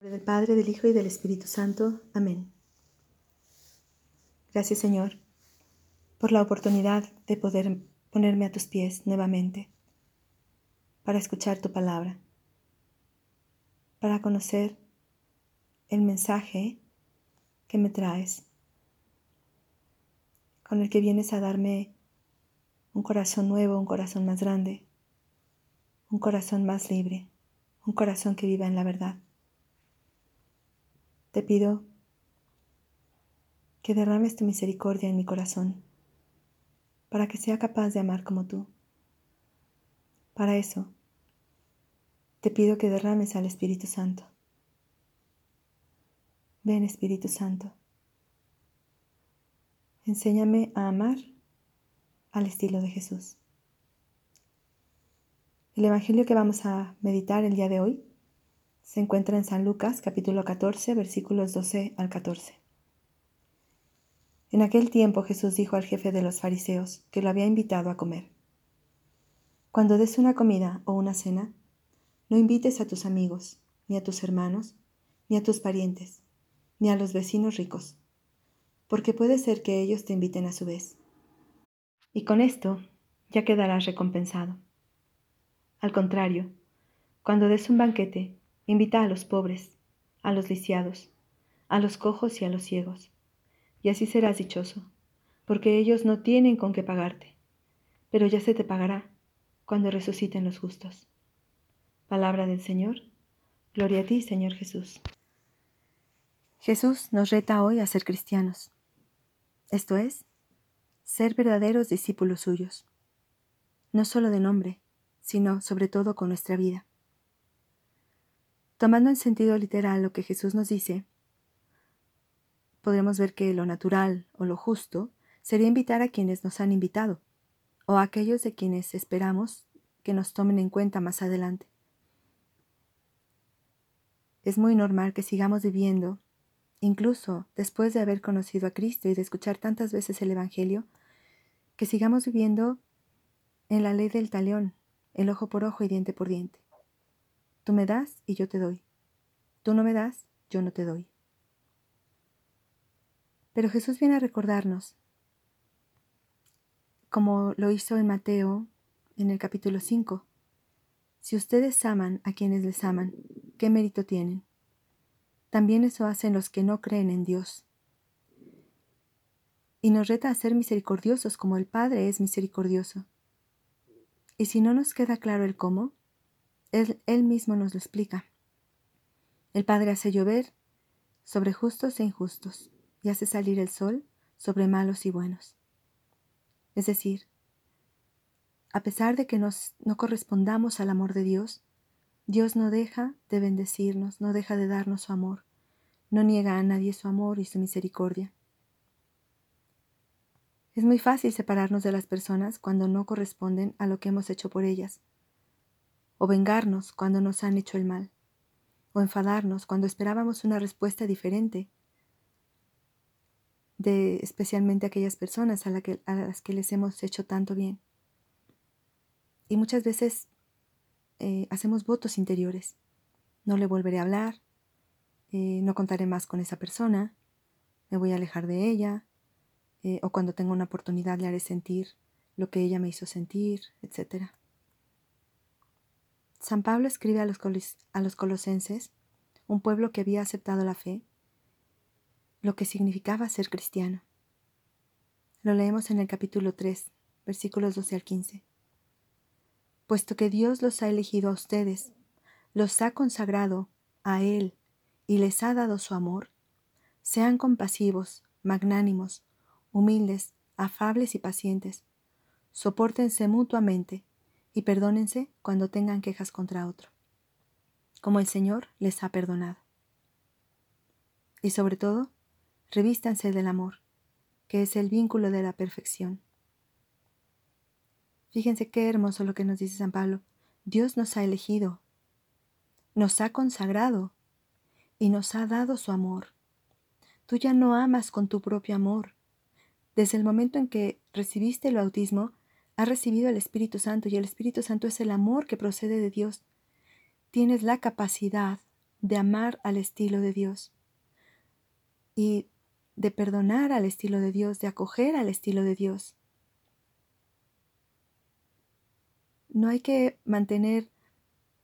del Padre, del Hijo y del Espíritu Santo. Amén. Gracias Señor por la oportunidad de poder ponerme a tus pies nuevamente para escuchar tu palabra, para conocer el mensaje que me traes, con el que vienes a darme un corazón nuevo, un corazón más grande, un corazón más libre, un corazón que viva en la verdad. Te pido que derrames tu misericordia en mi corazón para que sea capaz de amar como tú. Para eso, te pido que derrames al Espíritu Santo. Ven Espíritu Santo. Enséñame a amar al estilo de Jesús. El Evangelio que vamos a meditar el día de hoy se encuentra en San Lucas capítulo 14 versículos 12 al 14. En aquel tiempo Jesús dijo al jefe de los fariseos que lo había invitado a comer. Cuando des una comida o una cena, no invites a tus amigos, ni a tus hermanos, ni a tus parientes, ni a los vecinos ricos, porque puede ser que ellos te inviten a su vez. Y con esto ya quedarás recompensado. Al contrario, cuando des un banquete, Invita a los pobres, a los lisiados, a los cojos y a los ciegos, y así serás dichoso, porque ellos no tienen con qué pagarte, pero ya se te pagará cuando resuciten los justos. Palabra del Señor. Gloria a ti, Señor Jesús. Jesús nos reta hoy a ser cristianos, esto es, ser verdaderos discípulos suyos, no solo de nombre, sino sobre todo con nuestra vida. Tomando en sentido literal lo que Jesús nos dice, podremos ver que lo natural o lo justo sería invitar a quienes nos han invitado, o a aquellos de quienes esperamos que nos tomen en cuenta más adelante. Es muy normal que sigamos viviendo, incluso después de haber conocido a Cristo y de escuchar tantas veces el Evangelio, que sigamos viviendo en la ley del talión, el ojo por ojo y diente por diente. Tú me das y yo te doy. Tú no me das, yo no te doy. Pero Jesús viene a recordarnos, como lo hizo en Mateo en el capítulo 5, si ustedes aman a quienes les aman, ¿qué mérito tienen? También eso hacen los que no creen en Dios. Y nos reta a ser misericordiosos como el Padre es misericordioso. Y si no nos queda claro el cómo, él, mismo nos lo explica. El Padre hace llover sobre justos e injustos y hace salir el sol sobre malos y buenos. Es decir, a pesar de que nos, no correspondamos al amor de Dios, Dios no deja de bendecirnos, no deja de darnos su amor, no niega a nadie su amor y su misericordia. Es muy fácil separarnos de las personas cuando no corresponden a lo que hemos hecho por ellas, o vengarnos cuando nos han hecho el mal, o enfadarnos cuando esperábamos una respuesta diferente de especialmente aquellas personas a, las que les hemos hecho tanto bien. Y muchas veces eh, hacemos votos interiores. No le volveré a hablar, eh, no contaré más con esa persona, me voy a alejar de ella, eh, o cuando tenga una oportunidad le haré sentir lo que ella me hizo sentir, etcétera. San Pablo escribe a los, a los colosenses, un pueblo que había aceptado la fe, lo que significaba ser cristiano. Lo leemos en el capítulo 3, versículos 12 al 15. Puesto que Dios los ha elegido a ustedes, los ha consagrado a Él y les ha dado su amor, sean compasivos, magnánimos, humildes, afables y pacientes. Sopórtense mutuamente y perdónense cuando tengan quejas contra otro, como el Señor les ha perdonado. Y sobre todo, revístanse del amor, que es el vínculo de la perfección. Fíjense qué hermoso lo que nos dice San Pablo. Dios nos ha elegido, nos ha consagrado y nos ha dado su amor. Tú ya no amas con tu propio amor. Desde el momento en que recibiste el bautismo, Has recibido el Espíritu Santo y el Espíritu Santo es el amor que procede de Dios. Tienes la capacidad de amar al estilo de Dios y de perdonar al estilo de Dios, de acoger al estilo de Dios. No hay que mantener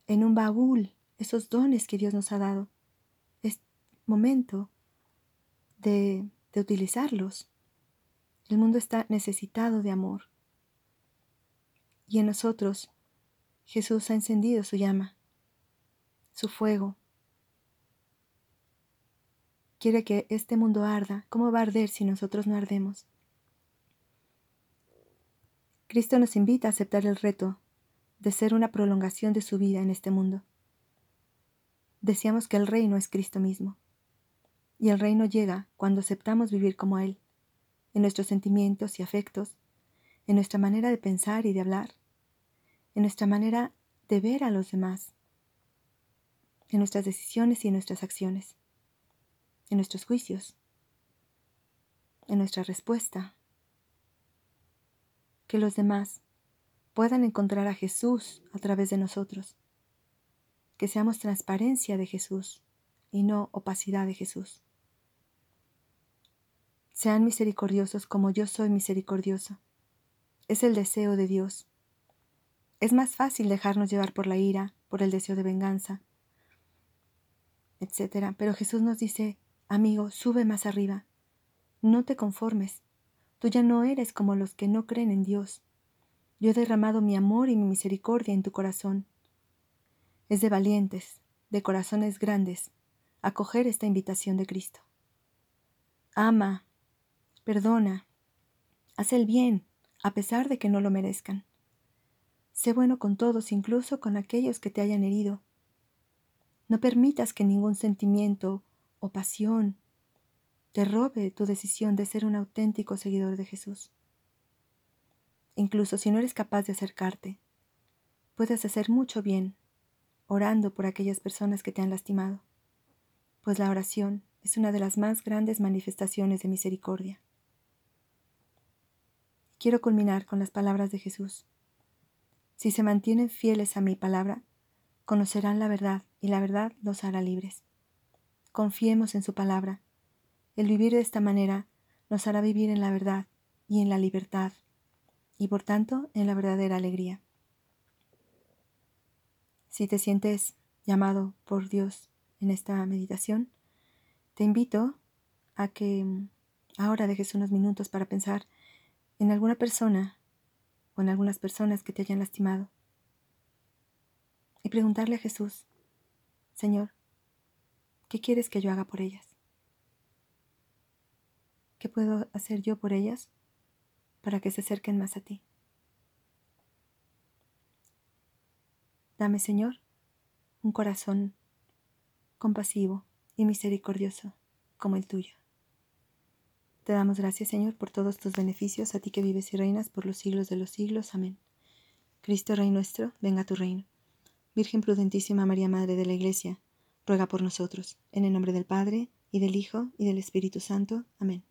en un baúl esos dones que Dios nos ha dado. Es momento de, de utilizarlos. El mundo está necesitado de amor. Y en nosotros Jesús ha encendido su llama, su fuego. Quiere que este mundo arda. ¿Cómo va a arder si nosotros no ardemos? Cristo nos invita a aceptar el reto de ser una prolongación de su vida en este mundo. Decíamos que el reino es Cristo mismo. Y el reino llega cuando aceptamos vivir como Él, en nuestros sentimientos y afectos, en nuestra manera de pensar y de hablar, en nuestra manera de ver a los demás, en nuestras decisiones y en nuestras acciones, en nuestros juicios, en nuestra respuesta. Que los demás puedan encontrar a Jesús a través de nosotros. Que seamos transparencia de Jesús y no opacidad de Jesús. Sean misericordiosos como yo soy misericordioso. Es el deseo de Dios. Es más fácil dejarnos llevar por la ira, por el deseo de venganza, etc. Pero Jesús nos dice, amigo, sube más arriba. No te conformes. Tú ya no eres como los que no creen en Dios. Yo he derramado mi amor y mi misericordia en tu corazón. Es de valientes, de corazones grandes, acoger esta invitación de Cristo. Ama, perdona, haz el bien, a pesar de que no lo merezcan. Sé bueno con todos, incluso con aquellos que te hayan herido. No permitas que ningún sentimiento o pasión te robe tu decisión de ser un auténtico seguidor de Jesús. Incluso si no eres capaz de acercarte, puedes hacer mucho bien orando por aquellas personas que te han lastimado, pues la oración es una de las más grandes manifestaciones de misericordia. Quiero culminar con las palabras de Jesús. Si se mantienen fieles a mi palabra, conocerán la verdad y la verdad los hará libres. Confiemos en su palabra. El vivir de esta manera nos hará vivir en la verdad y en la libertad, y por tanto en la verdadera alegría. Si te sientes llamado por Dios en esta meditación, te invito a que ahora dejes unos minutos para pensar en alguna persona o en algunas personas que te hayan lastimado. Y preguntarle a Jesús, Señor, ¿qué quieres que yo haga por ellas? ¿Qué puedo hacer yo por ellas para que se acerquen más a ti? Dame, Señor, un corazón compasivo y misericordioso como el tuyo. Te damos gracias, Señor, por todos tus beneficios, a ti que vives y reinas por los siglos de los siglos. Amén. Cristo Rey nuestro, venga a tu reino. Virgen prudentísima María, Madre de la Iglesia, ruega por nosotros, en el nombre del Padre, y del Hijo, y del Espíritu Santo. Amén.